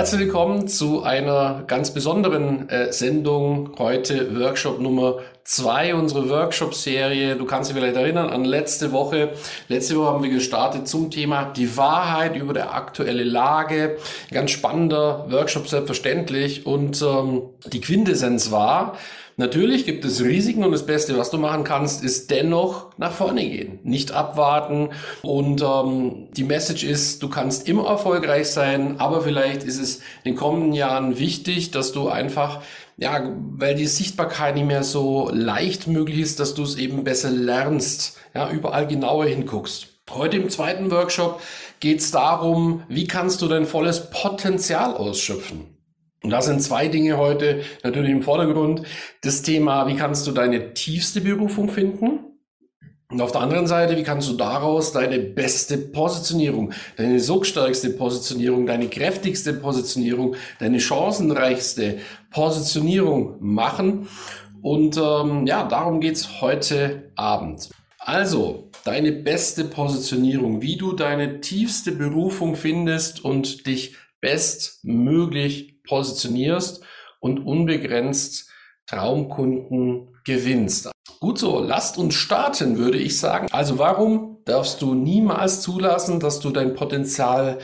Herzlich willkommen zu einer ganz besonderen äh, Sendung. Heute Workshop Nummer zwei, unsere Workshop-Serie. Du kannst dich vielleicht erinnern an letzte Woche. Letzte Woche haben wir gestartet zum Thema die Wahrheit über der aktuelle Lage. Ganz spannender Workshop selbstverständlich. Und ähm, die Quintessenz war, Natürlich gibt es Risiken und das Beste, was du machen kannst, ist dennoch nach vorne gehen, nicht abwarten. Und ähm, die Message ist, du kannst immer erfolgreich sein, aber vielleicht ist es in den kommenden Jahren wichtig, dass du einfach ja, weil die Sichtbarkeit nicht mehr so leicht möglich ist, dass du es eben besser lernst, ja, überall genauer hinguckst. Heute im zweiten Workshop geht es darum, wie kannst du dein volles Potenzial ausschöpfen. Und da sind zwei Dinge heute natürlich im Vordergrund. Das Thema, wie kannst du deine tiefste Berufung finden? Und auf der anderen Seite, wie kannst du daraus deine beste Positionierung, deine sogstärkste Positionierung, deine kräftigste Positionierung, deine chancenreichste Positionierung machen? Und ähm, ja, darum geht's heute Abend. Also, deine beste Positionierung, wie du deine tiefste Berufung findest und dich bestmöglich positionierst und unbegrenzt Traumkunden gewinnst. Gut so, lasst uns starten, würde ich sagen. Also warum darfst du niemals zulassen, dass du dein Potenzial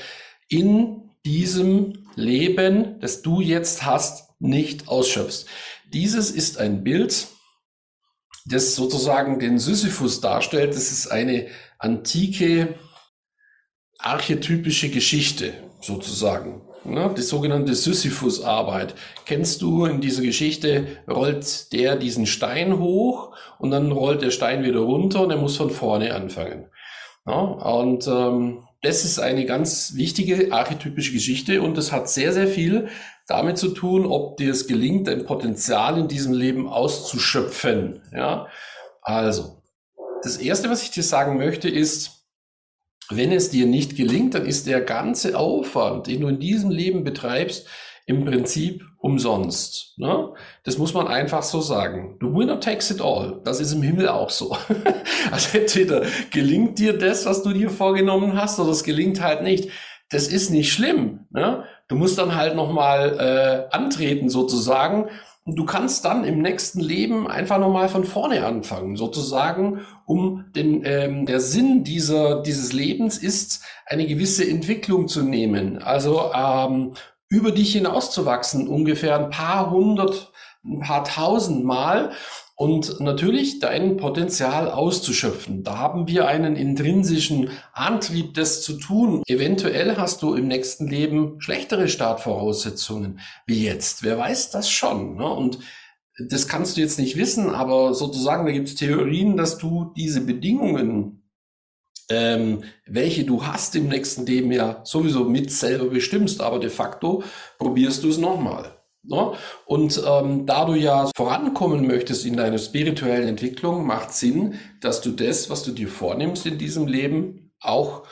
in diesem Leben, das du jetzt hast, nicht ausschöpfst? Dieses ist ein Bild, das sozusagen den Sisyphus darstellt. Das ist eine antike archetypische Geschichte sozusagen. Ne, die sogenannte Sisyphus-Arbeit. Kennst du in dieser Geschichte, rollt der diesen Stein hoch und dann rollt der Stein wieder runter und er muss von vorne anfangen. Ja, und ähm, das ist eine ganz wichtige archetypische Geschichte und das hat sehr, sehr viel damit zu tun, ob dir es gelingt, dein Potenzial in diesem Leben auszuschöpfen. Ja, also, das erste, was ich dir sagen möchte, ist, wenn es dir nicht gelingt, dann ist der ganze Aufwand, den du in diesem Leben betreibst, im Prinzip umsonst. Ne? Das muss man einfach so sagen. The winner takes it all. Das ist im Himmel auch so. also entweder gelingt dir das, was du dir vorgenommen hast, oder es gelingt halt nicht. Das ist nicht schlimm. Ne? Du musst dann halt nochmal äh, antreten sozusagen du kannst dann im nächsten Leben einfach nochmal von vorne anfangen, sozusagen, um den, ähm, der Sinn dieser, dieses Lebens ist, eine gewisse Entwicklung zu nehmen. Also ähm, über dich hinauszuwachsen, ungefähr ein paar hundert, ein paar tausend Mal und natürlich dein Potenzial auszuschöpfen. Da haben wir einen intrinsischen Antrieb, das zu tun. Eventuell hast du im nächsten Leben schlechtere Startvoraussetzungen wie jetzt. Wer weiß das schon? Ne? Und das kannst du jetzt nicht wissen, aber sozusagen, da gibt es Theorien, dass du diese Bedingungen ähm, welche du hast im nächsten Leben ja sowieso mit selber bestimmst, aber de facto probierst du es nochmal. Ne? Und ähm, da du ja vorankommen möchtest in deiner spirituellen Entwicklung, macht Sinn, dass du das, was du dir vornimmst in diesem Leben, auch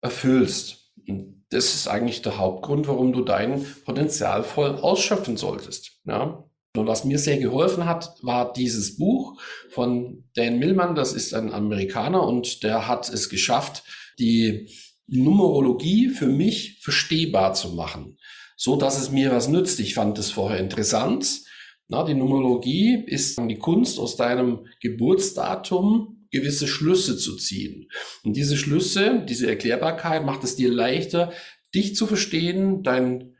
erfüllst. Und das ist eigentlich der Hauptgrund, warum du dein Potenzial voll ausschöpfen solltest. Ja? Und was mir sehr geholfen hat, war dieses Buch von Dan Millman. Das ist ein Amerikaner und der hat es geschafft, die Numerologie für mich verstehbar zu machen so dass es mir was nützt. Ich fand es vorher interessant. Na, die Numerologie ist die Kunst aus deinem Geburtsdatum gewisse Schlüsse zu ziehen. Und diese Schlüsse, diese Erklärbarkeit macht es dir leichter, dich zu verstehen, dein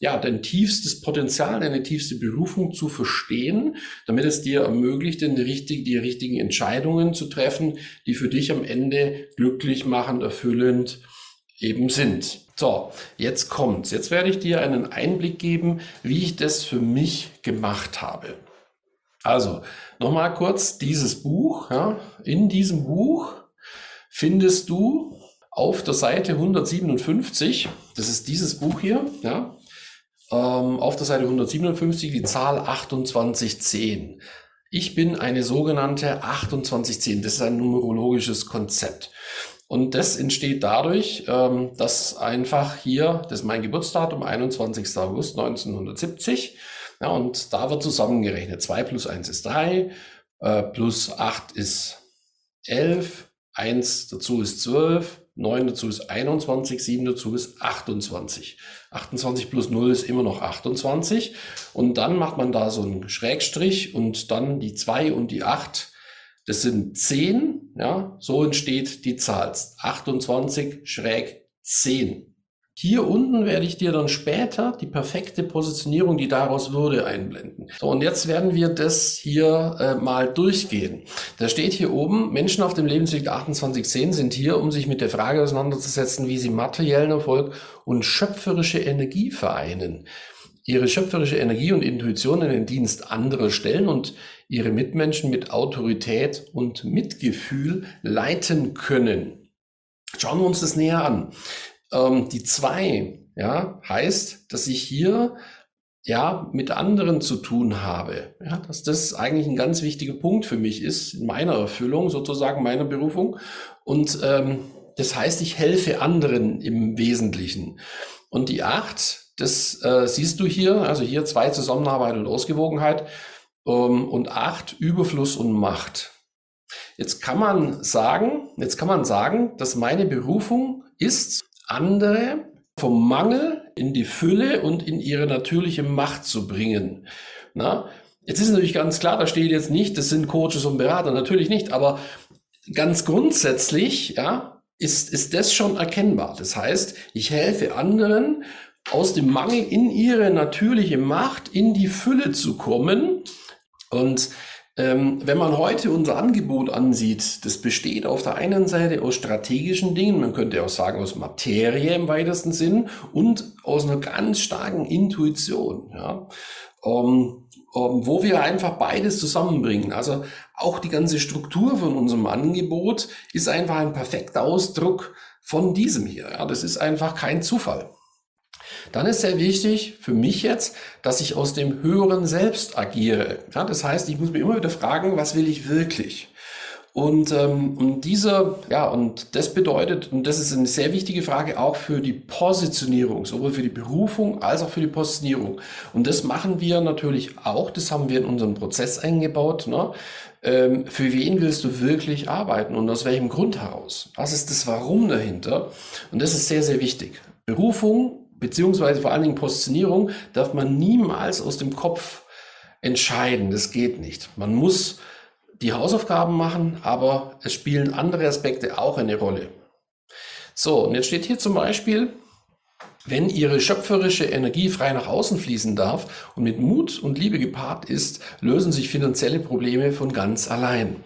ja, dein tiefstes Potenzial, deine tiefste Berufung zu verstehen, damit es dir ermöglicht, den richtig, die richtigen Entscheidungen zu treffen, die für dich am Ende glücklich machend, erfüllend eben sind. So, jetzt kommt's. Jetzt werde ich dir einen Einblick geben, wie ich das für mich gemacht habe. Also, nochmal kurz dieses Buch. Ja. In diesem Buch findest du auf der Seite 157, das ist dieses Buch hier, ja, ähm, auf der Seite 157 die Zahl 2810. Ich bin eine sogenannte 2810. Das ist ein numerologisches Konzept. Und das entsteht dadurch, ähm, dass einfach hier, das ist mein Geburtsdatum, 21. August 1970, ja, und da wird zusammengerechnet. 2 plus 1 ist 3, äh, plus 8 ist 11, 1 dazu ist 12, 9 dazu ist 21, 7 dazu ist 28. 28 plus 0 ist immer noch 28. Und dann macht man da so einen Schrägstrich und dann die 2 und die 8. Das sind 10. Ja, so entsteht die Zahl. 28 schräg 10. Hier unten werde ich dir dann später die perfekte Positionierung, die daraus würde, einblenden. So, und jetzt werden wir das hier äh, mal durchgehen. Da steht hier oben, Menschen auf dem Lebensweg 2810 sind hier, um sich mit der Frage auseinanderzusetzen, wie sie materiellen Erfolg und schöpferische Energie vereinen. Ihre schöpferische Energie und Intuition in den Dienst anderer stellen und ihre Mitmenschen mit Autorität und Mitgefühl leiten können. Schauen wir uns das näher an. Ähm, die zwei, ja, heißt, dass ich hier ja mit anderen zu tun habe. Ja, dass das eigentlich ein ganz wichtiger Punkt für mich ist in meiner Erfüllung, sozusagen meiner Berufung. Und ähm, das heißt, ich helfe anderen im Wesentlichen. Und die acht, das äh, siehst du hier, also hier zwei Zusammenarbeit und Ausgewogenheit ähm, und acht Überfluss und Macht. Jetzt kann man sagen, jetzt kann man sagen, dass meine Berufung ist, andere vom Mangel in die Fülle und in ihre natürliche Macht zu bringen. Na, jetzt ist natürlich ganz klar, da steht jetzt nicht, das sind Coaches und Berater, natürlich nicht, aber ganz grundsätzlich, ja, ist, ist das schon erkennbar. Das heißt, ich helfe anderen, aus dem Mangel in ihre natürliche Macht in die Fülle zu kommen und ähm, wenn man heute unser Angebot ansieht, das besteht auf der einen Seite aus strategischen Dingen, man könnte auch sagen aus Materie im weitesten Sinn und aus einer ganz starken Intuition, ja, ähm, ähm, wo wir einfach beides zusammenbringen. Also auch die ganze Struktur von unserem Angebot ist einfach ein perfekter Ausdruck von diesem hier. Ja, das ist einfach kein Zufall. Dann ist sehr wichtig für mich jetzt, dass ich aus dem höheren Selbst agiere. Ja, das heißt, ich muss mir immer wieder fragen, was will ich wirklich? Und, ähm, und diese, ja, und das bedeutet, und das ist eine sehr wichtige Frage auch für die Positionierung, sowohl für die Berufung als auch für die Positionierung. Und das machen wir natürlich auch, das haben wir in unseren Prozess eingebaut. Ne? Ähm, für wen willst du wirklich arbeiten und aus welchem Grund heraus? Was ist das Warum dahinter? Und das ist sehr, sehr wichtig. Berufung beziehungsweise vor allen Dingen Positionierung, darf man niemals aus dem Kopf entscheiden. Das geht nicht. Man muss die Hausaufgaben machen, aber es spielen andere Aspekte auch eine Rolle. So, und jetzt steht hier zum Beispiel, wenn Ihre schöpferische Energie frei nach außen fließen darf und mit Mut und Liebe gepaart ist, lösen sich finanzielle Probleme von ganz allein.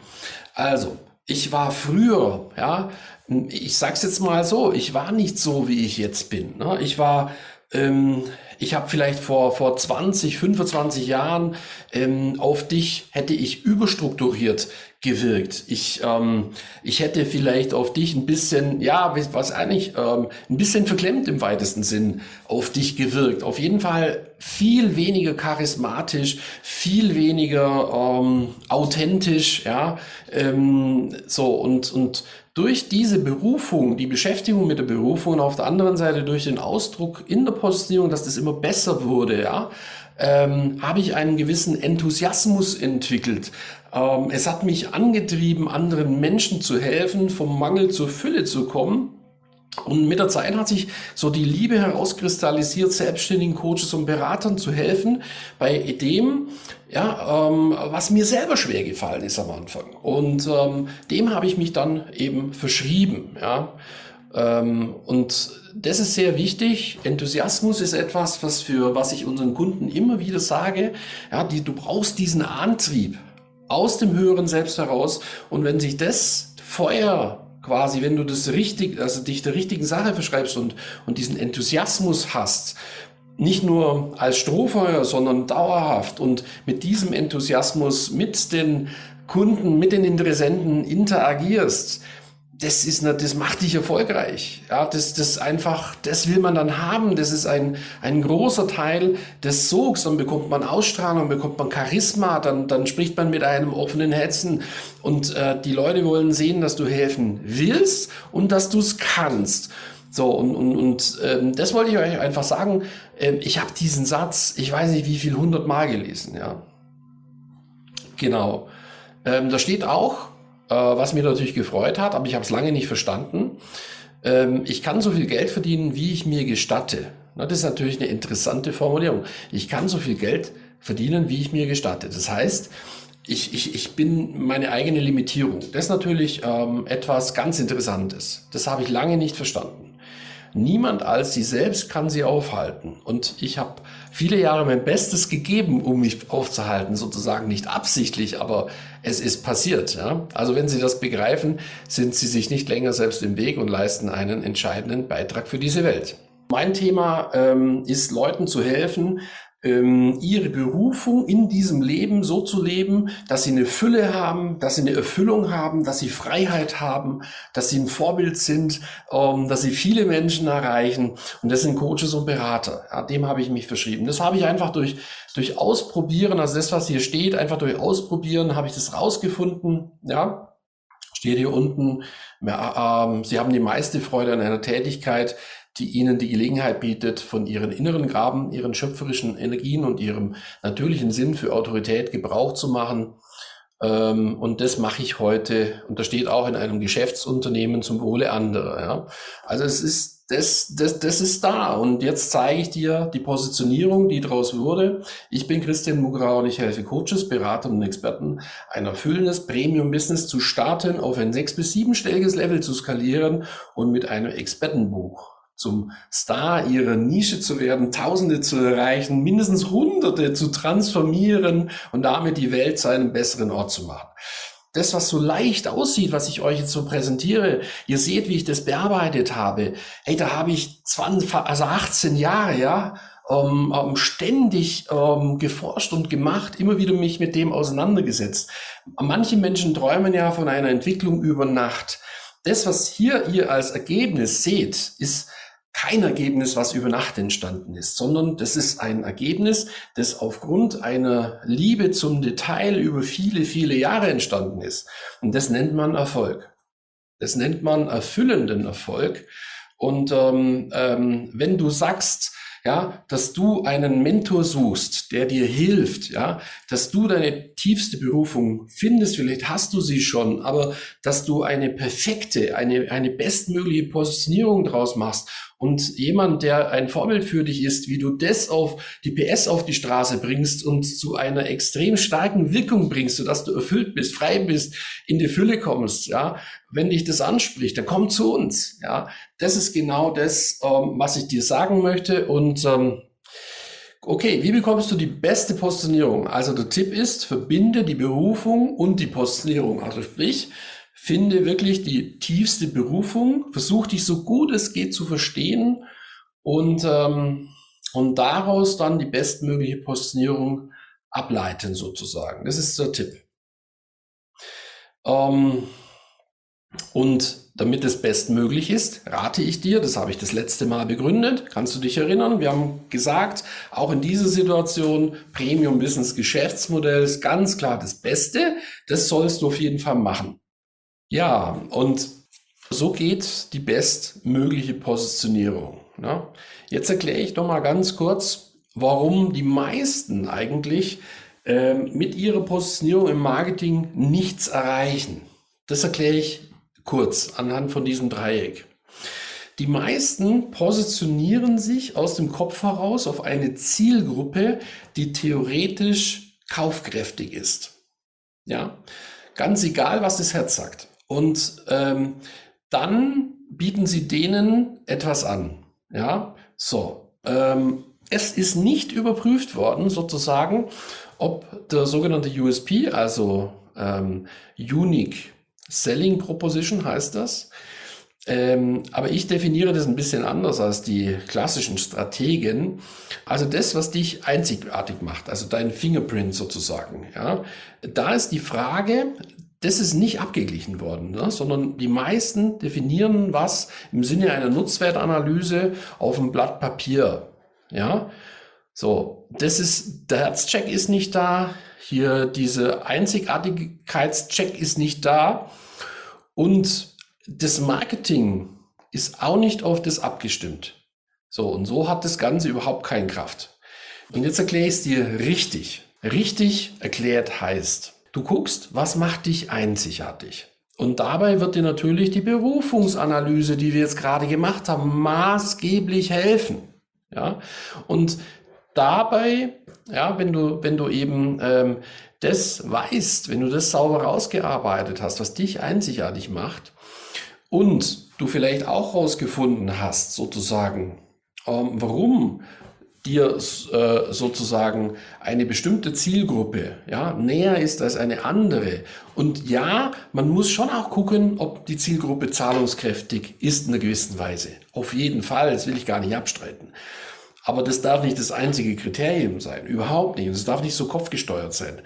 Also, ich war früher, ja, ich sag's jetzt mal so, ich war nicht so, wie ich jetzt bin. Ne? Ich war, ähm, ich habe vielleicht vor, vor 20, 25 Jahren ähm, auf dich hätte ich überstrukturiert gewirkt. Ich, ähm, ich hätte vielleicht auf dich ein bisschen, ja, was eigentlich, ähm, ein bisschen verklemmt im weitesten Sinn auf dich gewirkt. Auf jeden Fall viel weniger charismatisch, viel weniger ähm, authentisch, ja, ähm, so und und durch diese Berufung, die Beschäftigung mit der Berufung und auf der anderen Seite durch den Ausdruck in der Positionierung, dass das immer besser wurde, ja, ähm, habe ich einen gewissen Enthusiasmus entwickelt. Ähm, es hat mich angetrieben, anderen Menschen zu helfen, vom Mangel zur Fülle zu kommen. Und mit der Zeit hat sich so die Liebe herauskristallisiert, selbstständigen Coaches und Beratern zu helfen bei dem, ja, ähm, was mir selber schwer gefallen ist am Anfang. Und ähm, dem habe ich mich dann eben verschrieben. Ja. Ähm, und das ist sehr wichtig. Enthusiasmus ist etwas, was für was ich unseren Kunden immer wieder sage. Ja, die, du brauchst diesen Antrieb aus dem höheren Selbst heraus. Und wenn sich das Feuer quasi, wenn du das richtig, also dich der richtigen Sache verschreibst und, und diesen Enthusiasmus hast, nicht nur als Strohfeuer, sondern dauerhaft und mit diesem Enthusiasmus mit den Kunden, mit den Interessenten interagierst, das ist ne, das macht dich erfolgreich. Ja, das, das einfach, das will man dann haben. Das ist ein, ein großer Teil des Sogs. Dann bekommt man Ausstrahlung, bekommt man Charisma, dann, dann spricht man mit einem offenen Herzen. Und äh, die Leute wollen sehen, dass du helfen willst und dass du es kannst. So, und, und, und ähm, das wollte ich euch einfach sagen. Ähm, ich habe diesen Satz, ich weiß nicht wie viel, hundert Mal gelesen, ja. Genau. Ähm, da steht auch, äh, was mir natürlich gefreut hat, aber ich habe es lange nicht verstanden. Ähm, ich kann so viel Geld verdienen, wie ich mir gestatte. Na, das ist natürlich eine interessante Formulierung. Ich kann so viel Geld verdienen, wie ich mir gestatte. Das heißt, ich, ich, ich bin meine eigene Limitierung. Das ist natürlich ähm, etwas ganz Interessantes. Das habe ich lange nicht verstanden. Niemand als sie selbst kann sie aufhalten. Und ich habe viele Jahre mein Bestes gegeben, um mich aufzuhalten, sozusagen nicht absichtlich, aber es ist passiert. Ja? Also wenn Sie das begreifen, sind Sie sich nicht länger selbst im Weg und leisten einen entscheidenden Beitrag für diese Welt. Mein Thema ähm, ist, Leuten zu helfen, ähm, ihre Berufung in diesem Leben so zu leben, dass sie eine Fülle haben, dass sie eine Erfüllung haben, dass sie Freiheit haben, dass sie ein Vorbild sind, ähm, dass sie viele Menschen erreichen. Und das sind Coaches und Berater. Ja, dem habe ich mich verschrieben. Das habe ich einfach durch, durch Ausprobieren, also das, was hier steht, einfach durch Ausprobieren habe ich das rausgefunden. Ja, steht hier unten. Ähm, sie haben die meiste Freude an einer Tätigkeit, die ihnen die Gelegenheit bietet, von ihren inneren Graben, ihren schöpferischen Energien und ihrem natürlichen Sinn für Autorität Gebrauch zu machen. Ähm, und das mache ich heute. Und das steht auch in einem Geschäftsunternehmen zum Wohle anderer. Ja. Also es ist, das, das, das ist da. Und jetzt zeige ich dir die Positionierung, die daraus wurde. Ich bin Christian Mugrau und ich helfe Coaches, Beratern und Experten, ein erfüllendes Premium-Business zu starten, auf ein sechs- bis siebenstelliges Level zu skalieren und mit einem Expertenbuch zum Star ihrer Nische zu werden, Tausende zu erreichen, mindestens Hunderte zu transformieren und damit die Welt zu einem besseren Ort zu machen. Das, was so leicht aussieht, was ich euch jetzt so präsentiere, ihr seht, wie ich das bearbeitet habe. Hey, da habe ich 20, also 18 Jahre, ja, ähm, ähm, ständig ähm, geforscht und gemacht, immer wieder mich mit dem auseinandergesetzt. Manche Menschen träumen ja von einer Entwicklung über Nacht. Das, was hier ihr als Ergebnis seht, ist kein Ergebnis, was über Nacht entstanden ist, sondern das ist ein Ergebnis, das aufgrund einer Liebe zum Detail über viele, viele Jahre entstanden ist. Und das nennt man Erfolg. Das nennt man erfüllenden Erfolg. Und ähm, ähm, wenn du sagst, ja, dass du einen Mentor suchst, der dir hilft, ja, dass du deine tiefste Berufung findest, vielleicht hast du sie schon, aber dass du eine perfekte, eine, eine bestmögliche Positionierung draus machst und jemand, der ein Vorbild für dich ist, wie du das auf die PS auf die Straße bringst und zu einer extrem starken Wirkung bringst, sodass du erfüllt bist, frei bist, in die Fülle kommst, ja, wenn dich das anspricht, dann komm zu uns, ja. Das ist genau das, ähm, was ich dir sagen möchte und ähm, Okay, wie bekommst du die beste Positionierung? Also der Tipp ist, verbinde die Berufung und die Positionierung. Also sprich, finde wirklich die tiefste Berufung, versuch dich so gut es geht zu verstehen und, ähm, und daraus dann die bestmögliche Positionierung ableiten sozusagen. Das ist der Tipp. Ähm, und damit es bestmöglich ist, rate ich dir, das habe ich das letzte Mal begründet, kannst du dich erinnern, wir haben gesagt, auch in dieser Situation, Premium Business Geschäftsmodell ist ganz klar das Beste, das sollst du auf jeden Fall machen. Ja, und so geht die bestmögliche Positionierung. Ne? Jetzt erkläre ich doch mal ganz kurz, warum die meisten eigentlich äh, mit ihrer Positionierung im Marketing nichts erreichen. Das erkläre ich kurz anhand von diesem Dreieck. Die meisten positionieren sich aus dem Kopf heraus auf eine Zielgruppe, die theoretisch kaufkräftig ist. Ja, ganz egal, was das Herz sagt. Und ähm, dann bieten sie denen etwas an. Ja, so. Ähm, es ist nicht überprüft worden, sozusagen, ob der sogenannte USP, also ähm, Unique Selling Proposition heißt das. Ähm, aber ich definiere das ein bisschen anders als die klassischen Strategen. Also das, was dich einzigartig macht, also dein Fingerprint sozusagen. Ja, da ist die Frage, das ist nicht abgeglichen worden, ne? sondern die meisten definieren was im Sinne einer Nutzwertanalyse auf einem Blatt Papier. Ja, so, das ist, der Herzcheck ist nicht da, hier diese Einzigartigkeitscheck ist nicht da und das Marketing ist auch nicht auf das abgestimmt. So, und so hat das Ganze überhaupt keine Kraft. Und jetzt erkläre ich es dir richtig. Richtig erklärt heißt, du guckst, was macht dich einzigartig? Und dabei wird dir natürlich die Berufungsanalyse, die wir jetzt gerade gemacht haben, maßgeblich helfen. Ja, und dabei, ja, wenn du, wenn du eben ähm, das weißt, wenn du das sauber rausgearbeitet hast, was dich einzigartig macht und du vielleicht auch rausgefunden hast, sozusagen, ähm, warum dir äh, sozusagen eine bestimmte Zielgruppe ja, näher ist als eine andere. Und ja, man muss schon auch gucken, ob die Zielgruppe zahlungskräftig ist in einer gewissen Weise. Auf jeden Fall, das will ich gar nicht abstreiten. Aber das darf nicht das einzige Kriterium sein. Überhaupt nicht. Und es darf nicht so kopfgesteuert sein.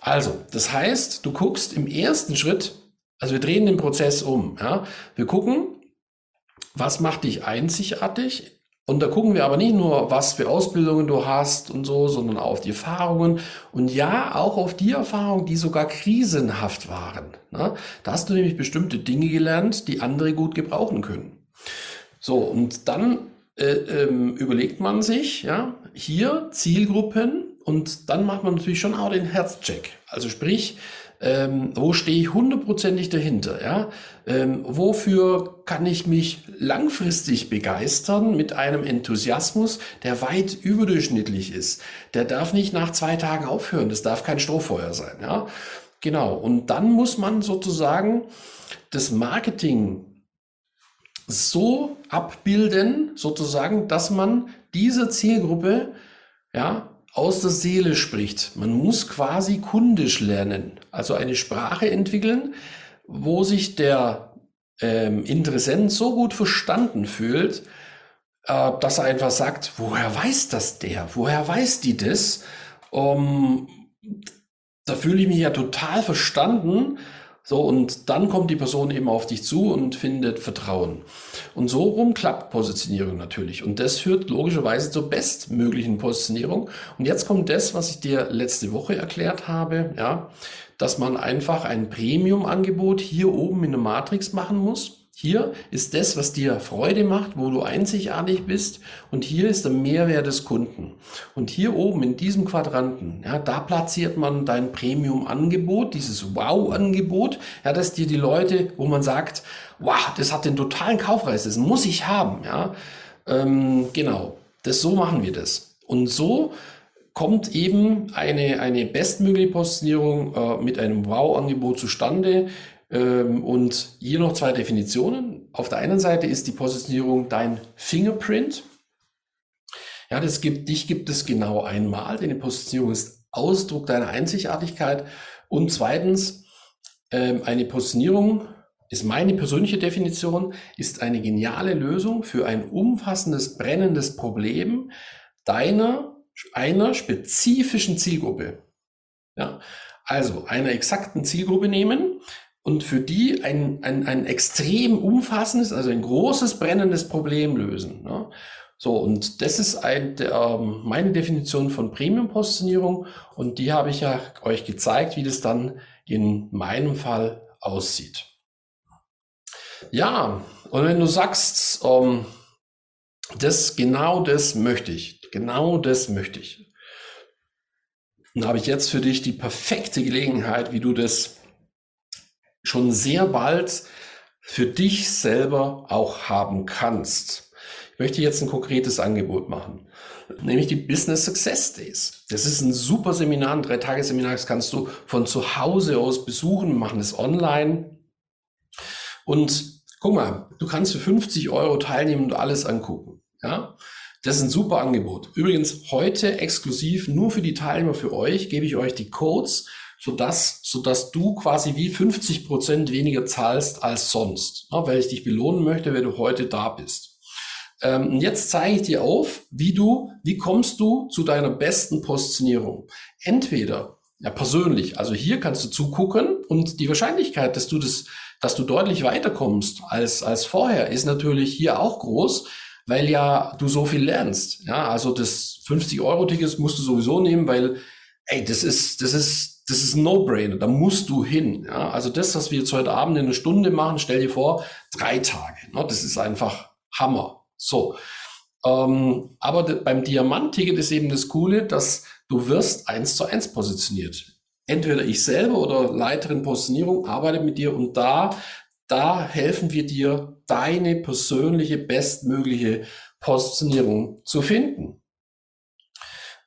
Also, das heißt, du guckst im ersten Schritt, also wir drehen den Prozess um. Ja? Wir gucken, was macht dich einzigartig und da gucken wir aber nicht nur, was für Ausbildungen du hast und so, sondern auch auf die Erfahrungen und ja, auch auf die Erfahrungen, die sogar krisenhaft waren. Ne? Da hast du nämlich bestimmte Dinge gelernt, die andere gut gebrauchen können. So, und dann äh, ähm, überlegt man sich, ja, hier Zielgruppen und dann macht man natürlich schon auch den Herzcheck. Also sprich, ähm, wo stehe ich hundertprozentig dahinter? Ja? Ähm, wofür kann ich mich langfristig begeistern mit einem Enthusiasmus, der weit überdurchschnittlich ist? Der darf nicht nach zwei Tagen aufhören. Das darf kein Strohfeuer sein. Ja? Genau. Und dann muss man sozusagen das Marketing so abbilden, sozusagen, dass man dieser Zielgruppe ja, aus der Seele spricht. Man muss quasi kundisch lernen, also eine Sprache entwickeln, wo sich der ähm, Interessent so gut verstanden fühlt, äh, dass er einfach sagt, woher weiß das der? Woher weiß die das? Um, da fühle ich mich ja total verstanden so, und dann kommt die Person eben auf dich zu und findet Vertrauen. Und so rum klappt Positionierung natürlich. Und das führt logischerweise zur bestmöglichen Positionierung. Und jetzt kommt das, was ich dir letzte Woche erklärt habe, ja, dass man einfach ein Premium-Angebot hier oben in der Matrix machen muss hier ist das, was dir Freude macht, wo du einzigartig bist. Und hier ist der Mehrwert des Kunden. Und hier oben in diesem Quadranten, ja, da platziert man dein Premium-Angebot, dieses Wow-Angebot, ja, dass dir die Leute, wo man sagt, wow, das hat den totalen Kaufpreis, das muss ich haben, ja. Ähm, genau. Das, so machen wir das. Und so kommt eben eine, eine bestmögliche Positionierung äh, mit einem Wow-Angebot zustande, und hier noch zwei Definitionen. Auf der einen Seite ist die Positionierung dein Fingerprint. Ja, das gibt, dich gibt es genau einmal. Deine Positionierung ist Ausdruck deiner Einzigartigkeit. Und zweitens, ähm, eine Positionierung ist meine persönliche Definition, ist eine geniale Lösung für ein umfassendes, brennendes Problem deiner, einer spezifischen Zielgruppe. Ja, also einer exakten Zielgruppe nehmen, und für die ein, ein, ein extrem umfassendes, also ein großes brennendes Problem lösen. Ne? So, und das ist ein, ähm, meine Definition von Premium-Positionierung und die habe ich ja euch gezeigt, wie das dann in meinem Fall aussieht. Ja, und wenn du sagst, ähm, das, genau das möchte ich, genau das möchte ich, dann habe ich jetzt für dich die perfekte Gelegenheit, wie du das schon sehr bald für dich selber auch haben kannst. Ich möchte jetzt ein konkretes Angebot machen, nämlich die Business Success Days. Das ist ein super Seminar, ein Drei-Tage-Seminar, das kannst du von zu Hause aus besuchen, machen es online. Und guck mal, du kannst für 50 Euro teilnehmen und alles angucken. Ja, das ist ein super Angebot. Übrigens heute exklusiv nur für die Teilnehmer für euch gebe ich euch die Codes sodass, sodass du quasi wie 50 Prozent weniger zahlst als sonst, ja, weil ich dich belohnen möchte, wenn du heute da bist. Ähm, jetzt zeige ich dir auf, wie du, wie kommst du zu deiner besten Positionierung. Entweder Ja, persönlich. Also hier kannst du zugucken und die Wahrscheinlichkeit, dass du das, dass du deutlich weiterkommst als, als vorher, ist natürlich hier auch groß, weil ja du so viel lernst. Ja, also das 50-Euro-Ticket musst du sowieso nehmen, weil, ey, das ist, das ist, das ist ein No-Brainer. Da musst du hin. Ja, also das, was wir jetzt heute Abend in einer Stunde machen, stell dir vor, drei Tage. Ne? Das ist einfach Hammer. So. Ähm, aber beim Diamant-Ticket ist eben das Coole, dass du wirst eins zu eins positioniert. Entweder ich selber oder Leiterin Positionierung arbeite mit dir und da, da helfen wir dir, deine persönliche, bestmögliche Positionierung zu finden.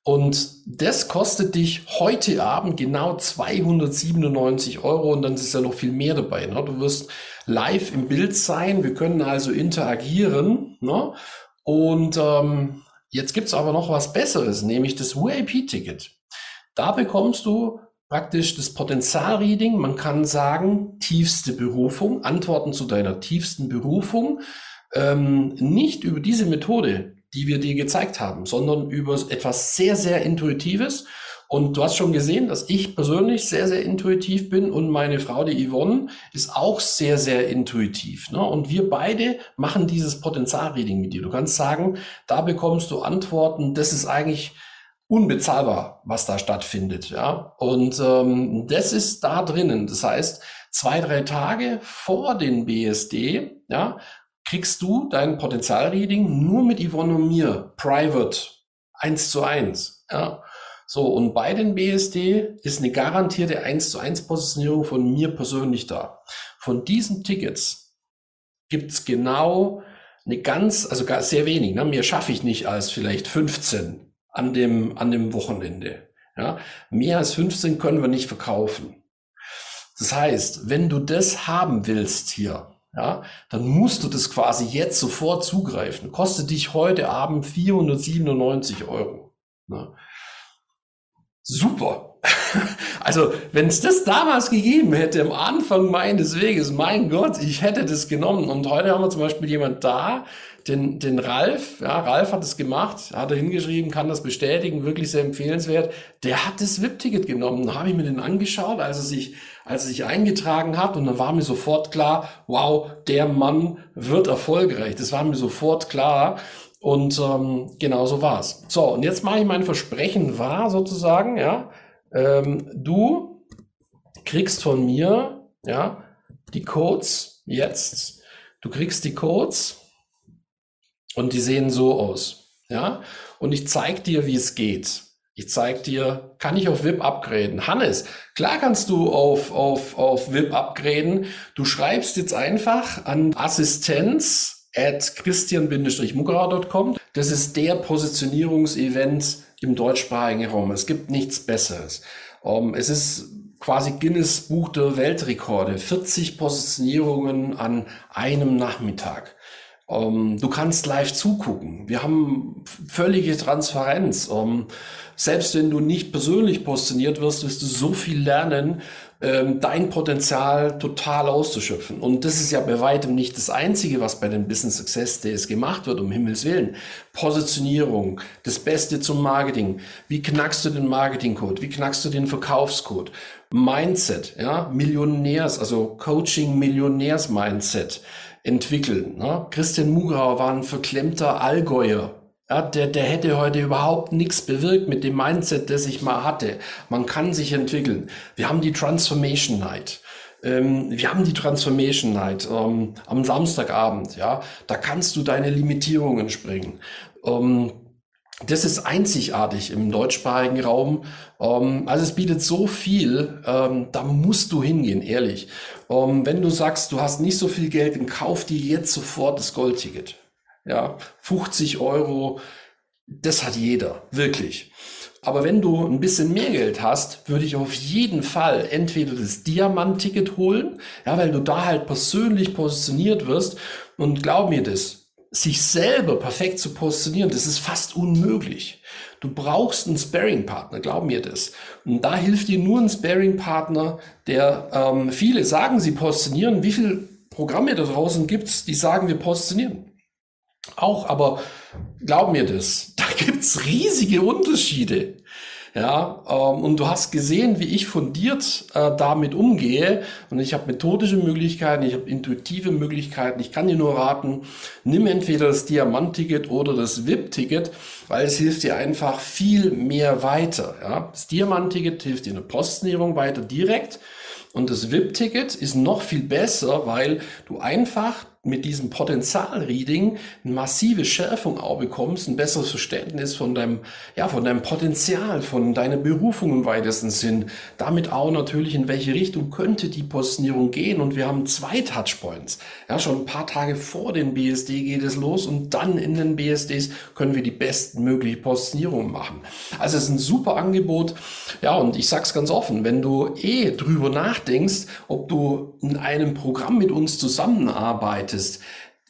Und das kostet dich heute Abend genau 297 Euro und dann ist ja noch viel mehr dabei. Ne? Du wirst live im Bild sein, wir können also interagieren. Ne? Und ähm, jetzt gibt's aber noch was Besseres, nämlich das VIP-Ticket. Da bekommst du praktisch das Potenzialreading. Man kann sagen, tiefste Berufung, Antworten zu deiner tiefsten Berufung. Ähm, nicht über diese Methode, die wir dir gezeigt haben, sondern über etwas sehr, sehr Intuitives. Und du hast schon gesehen, dass ich persönlich sehr, sehr intuitiv bin und meine Frau, die Yvonne, ist auch sehr, sehr intuitiv. Ne? Und wir beide machen dieses Potenzialreading mit dir. Du kannst sagen, da bekommst du Antworten, das ist eigentlich unbezahlbar, was da stattfindet. Ja? Und ähm, das ist da drinnen. Das heißt, zwei, drei Tage vor den BSD, ja, kriegst du dein Potenzialreading nur mit Yvonne und mir, private, eins zu eins. Ja. So, und bei den BSD ist eine garantierte eins zu eins Positionierung von mir persönlich da. Von diesen Tickets gibt's genau eine ganz, also gar sehr wenig, ne? mehr schaffe ich nicht als vielleicht 15 an dem, an dem Wochenende. Ja? Mehr als 15 können wir nicht verkaufen. Das heißt, wenn du das haben willst hier, ja, dann musst du das quasi jetzt sofort zugreifen. Kostet dich heute Abend 497 Euro. Ne? Super. Also, wenn es das damals gegeben hätte, am Anfang meines Weges, mein Gott, ich hätte das genommen. Und heute haben wir zum Beispiel jemand da, den, den Ralf, ja, Ralf hat es gemacht, hat er hingeschrieben, kann das bestätigen, wirklich sehr empfehlenswert. Der hat das VIP-Ticket genommen. Habe ich mir den angeschaut, als er sich, als er sich eingetragen hat, und dann war mir sofort klar, wow, der Mann wird erfolgreich. Das war mir sofort klar. Und ähm, genau so war's. So, und jetzt mache ich mein Versprechen wahr, sozusagen, ja. Ähm, du kriegst von mir, ja, die Codes jetzt. Du kriegst die Codes und die sehen so aus. Ja? Und ich zeige dir, wie es geht. Ich zeige dir, kann ich auf VIP upgraden? Hannes, klar kannst du auf, auf, auf VIP upgraden. Du schreibst jetzt einfach an Assistenz at christian-mugrau.com. Das ist der Positionierungsevent im deutschsprachigen Raum. Es gibt nichts Besseres. Um, ähm, es ist quasi Guinness Buch der Weltrekorde. 40 Positionierungen an einem Nachmittag. Ähm, du kannst live zugucken. Wir haben völlige Transparenz. Ähm, selbst wenn du nicht persönlich positioniert wirst, wirst du so viel lernen, ähm, dein Potenzial total auszuschöpfen. Und das ist ja bei weitem nicht das Einzige, was bei den Business Success Days gemacht wird, um Himmels Willen. Positionierung, das Beste zum Marketing. Wie knackst du den Marketingcode? Wie knackst du den Verkaufscode? Mindset, ja, Millionärs, also Coaching Millionärs Mindset entwickeln. Ne? Christian Mugrauer war ein verklemmter Allgäuer. Ja, der, der hätte heute überhaupt nichts bewirkt mit dem Mindset, das ich mal hatte. Man kann sich entwickeln. Wir haben die Transformation Night. Ähm, wir haben die Transformation Night ähm, am Samstagabend. Ja, da kannst du deine Limitierungen springen. Ähm, das ist einzigartig im deutschsprachigen Raum. Ähm, also es bietet so viel, ähm, da musst du hingehen, ehrlich. Ähm, wenn du sagst, du hast nicht so viel Geld, dann kauf dir jetzt sofort das Goldticket. Ja, 50 Euro, das hat jeder, wirklich. Aber wenn du ein bisschen mehr Geld hast, würde ich auf jeden Fall entweder das Diamant-Ticket holen, ja, weil du da halt persönlich positioniert wirst. Und glaub mir das, sich selber perfekt zu positionieren, das ist fast unmöglich. Du brauchst einen Sparing-Partner, glaub mir das. Und da hilft dir nur ein Sparing-Partner, der ähm, viele sagen, sie positionieren. Wie viele Programme da draußen gibt's, die sagen, wir positionieren? Auch, aber glaub mir das, da gibt's riesige Unterschiede. Ja, ähm, und du hast gesehen, wie ich fundiert äh, damit umgehe. Und ich habe methodische Möglichkeiten, ich habe intuitive Möglichkeiten. Ich kann dir nur raten, nimm entweder das Diamant-Ticket oder das VIP-Ticket, weil es hilft dir einfach viel mehr weiter. Ja, das Diamant-Ticket hilft dir in der Postnährung weiter direkt. Und das VIP-Ticket ist noch viel besser, weil du einfach mit diesem Potenzialreading eine massive Schärfung auch bekommst, ein besseres Verständnis von deinem, ja, von deinem Potenzial, von deiner Berufung im weitesten Sinn. Damit auch natürlich, in welche Richtung könnte die Positionierung gehen. Und wir haben zwei Touchpoints. Ja, schon ein paar Tage vor den BSD geht es los und dann in den BSDs können wir die bestmögliche Positionierung machen. Also es ist ein super Angebot. Ja, und ich sag's ganz offen, wenn du eh drüber nachdenkst, ob du in einem Programm mit uns zusammenarbeitest, arbeitest,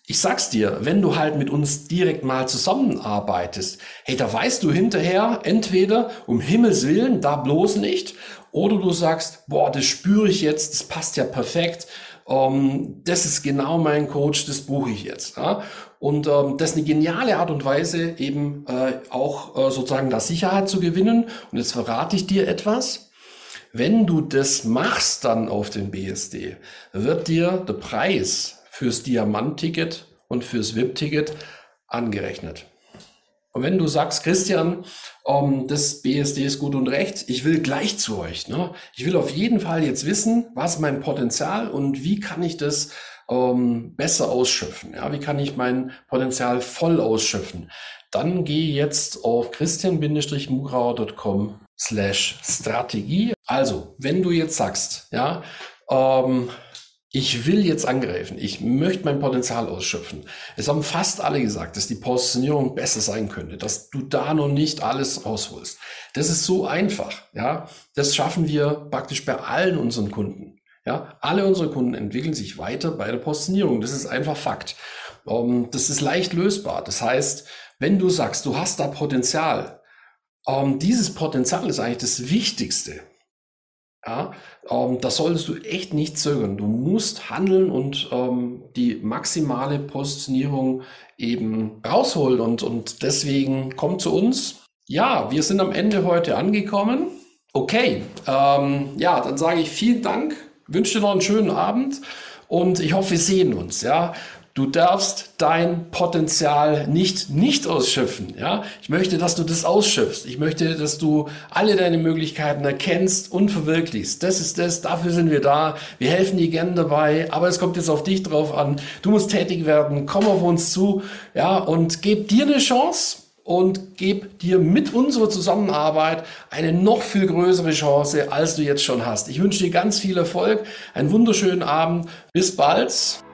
ich sag's dir, wenn du halt mit uns direkt mal zusammenarbeitest, hey, da weißt du hinterher entweder um Himmels Willen, da bloß nicht, oder du sagst, boah, das spüre ich jetzt, das passt ja perfekt, ähm, das ist genau mein Coach, das buche ich jetzt. Ja? Und ähm, das ist eine geniale Art und Weise, eben äh, auch äh, sozusagen da Sicherheit zu gewinnen. Und jetzt verrate ich dir etwas. Wenn du das machst dann auf dem BSD, wird dir der Preis fürs Diamant-Ticket und fürs VIP-Ticket angerechnet. Und wenn du sagst, Christian, um, ähm, das BSD ist gut und recht, ich will gleich zu euch. Ne? Ich will auf jeden Fall jetzt wissen, was mein Potenzial und wie kann ich das um, ähm, besser ausschöpfen? Ja? Wie kann ich mein Potenzial voll ausschöpfen? Dann geh jetzt auf christian-mugrauer.com slash Strategie. Also, wenn du jetzt sagst, ja, ähm, ich will jetzt angreifen, ich möchte mein Potenzial ausschöpfen. Es haben fast alle gesagt, dass die Positionierung besser sein könnte, dass du da noch nicht alles rausholst. Das ist so einfach, ja. Das schaffen wir praktisch bei allen unseren Kunden. Ja, alle unsere Kunden entwickeln sich weiter bei der Positionierung. Das ist einfach Fakt. Ähm, das ist leicht lösbar. Das heißt, wenn du sagst, du hast da Potenzial, ähm, dieses Potenzial ist eigentlich das Wichtigste. Ja, ähm, da solltest du echt nicht zögern. Du musst handeln und ähm, die maximale Positionierung eben rausholen. Und, und deswegen komm zu uns. Ja, wir sind am Ende heute angekommen. Okay, ähm, ja, dann sage ich vielen Dank, wünsche dir noch einen schönen Abend und ich hoffe, wir sehen uns. Ja, Du darfst dein Potenzial nicht nicht ausschöpfen. Ja, ich möchte, dass du das ausschöpfst. Ich möchte, dass du alle deine Möglichkeiten erkennst und verwirklichst. Das ist das. Dafür sind wir da. Wir helfen dir gerne dabei. Aber es kommt jetzt auf dich drauf an. Du musst tätig werden. Komm auf uns zu. Ja, und gib dir eine Chance und gib dir mit unserer Zusammenarbeit eine noch viel größere Chance, als du jetzt schon hast. Ich wünsche dir ganz viel Erfolg, einen wunderschönen Abend. Bis bald.